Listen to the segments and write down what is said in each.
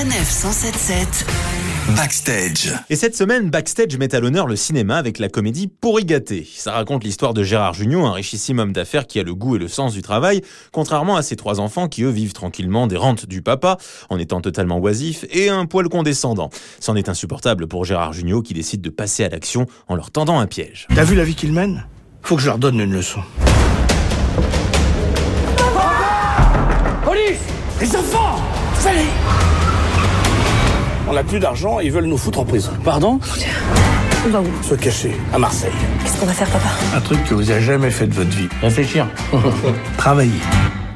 Sanef 177 Backstage. Et cette semaine, Backstage met à l'honneur le cinéma avec la comédie Pourri gâté. Ça raconte l'histoire de Gérard Jugnot, un richissime homme d'affaires qui a le goût et le sens du travail, contrairement à ses trois enfants qui eux vivent tranquillement des rentes du papa, en étant totalement oisifs et un poil condescendant. C'en est insupportable pour Gérard Jugnot qui décide de passer à l'action en leur tendant un piège. T'as vu la vie qu'ils mènent Faut que je leur donne une leçon. Police Les enfants Allez On n'a plus d'argent, ils veulent nous foutre en prison. Pardon On va où Se cacher à Marseille. Qu'est-ce qu'on va faire, papa? Un truc que vous avez jamais fait de votre vie. Réfléchir. Travailler.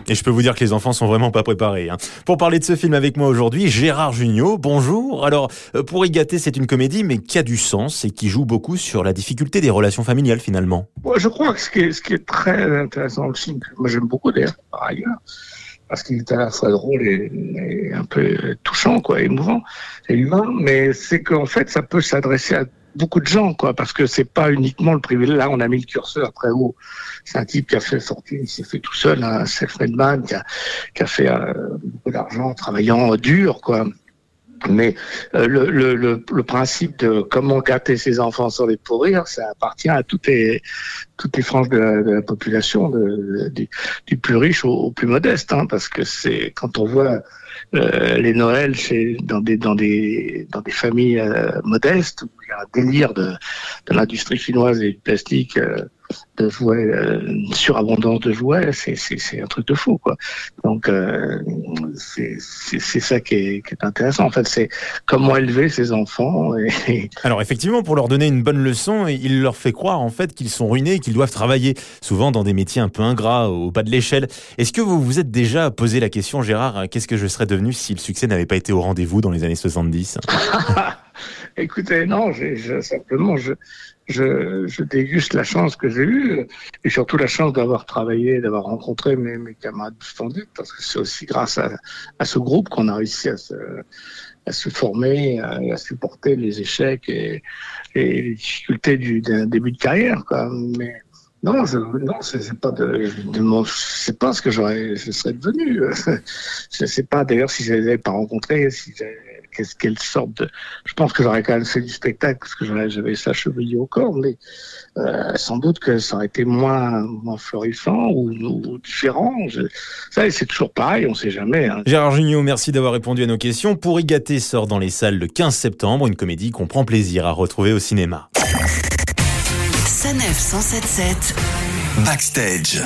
Et je peux vous dire que les enfants sont vraiment pas préparés. Hein. Pour parler de ce film avec moi aujourd'hui, Gérard Jugnot, bonjour. Alors, euh, pour y gâter, c'est une comédie, mais qui a du sens et qui joue beaucoup sur la difficulté des relations familiales finalement. je crois que ce qui est, ce qui est très intéressant dans le film, moi j'aime beaucoup d'ailleurs, par ailleurs, parce qu'il est à la fois drôle et, un peu touchant, quoi, émouvant et humain, mais c'est qu'en fait, ça peut s'adresser à beaucoup de gens, quoi, parce que c'est pas uniquement le privé. Là, on a mis le curseur très haut. C'est un type qui a fait fortune, il s'est fait tout seul, un self-made qui a, qui a fait euh, beaucoup d'argent en travaillant dur, quoi. Mais euh, le, le, le, principe de comment gâter ses enfants sans les pourrir, ça appartient à toutes les, toutes les franges de la, population, de, du, plus riche au, plus modeste, hein, parce que c'est quand on voit euh, les Noëls chez, dans des dans des dans des familles euh, modestes où il y a un délire de, de l'industrie chinoise et du plastique de jouets, euh, une surabondance de jouets, c'est, un truc de fou, quoi. Donc, euh, c'est, ça qui est, qui est intéressant. En fait, c'est comment élever ses enfants. Et... Alors, effectivement, pour leur donner une bonne leçon, il leur fait croire, en fait, qu'ils sont ruinés, qu'ils doivent travailler, souvent dans des métiers un peu ingrats, au bas de l'échelle. Est-ce que vous vous êtes déjà posé la question, Gérard, qu'est-ce que je serais devenu si le succès n'avait pas été au rendez-vous dans les années 70 Écoutez, non, j'ai, simplement, je, je, je, déguste la chance que j'ai eue et surtout la chance d'avoir travaillé, d'avoir rencontré mes, mes camarades splendide parce que c'est aussi grâce à, à ce groupe qu'on a réussi à se, à se former, à, à supporter les échecs et, et les difficultés du, d'un début de carrière. Quoi. Mais non, je, non, c'est pas de, de c'est pas ce que j'aurais, je serais devenu. je sais pas d'ailleurs si je les pas rencontrés, si qu'est-ce quelle sorte de. Je pense que j'aurais quand même fait du spectacle parce que j'avais ça chevelu au corps, mais euh, sans doute que ça aurait été moins, moins florissant ou, ou différent. Je... Ça, c'est toujours pareil, on sait jamais. Hein. Gérard Jugnot, merci d'avoir répondu à nos questions. Pour y gâter sort dans les salles le 15 septembre, une comédie qu'on prend plaisir à retrouver au cinéma. Sanef 177 Backstage.